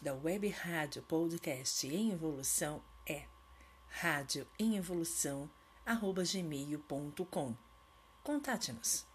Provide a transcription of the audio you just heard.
da Web Rádio Podcast em Evolução é radioemevolução.gmail.com Contate-nos.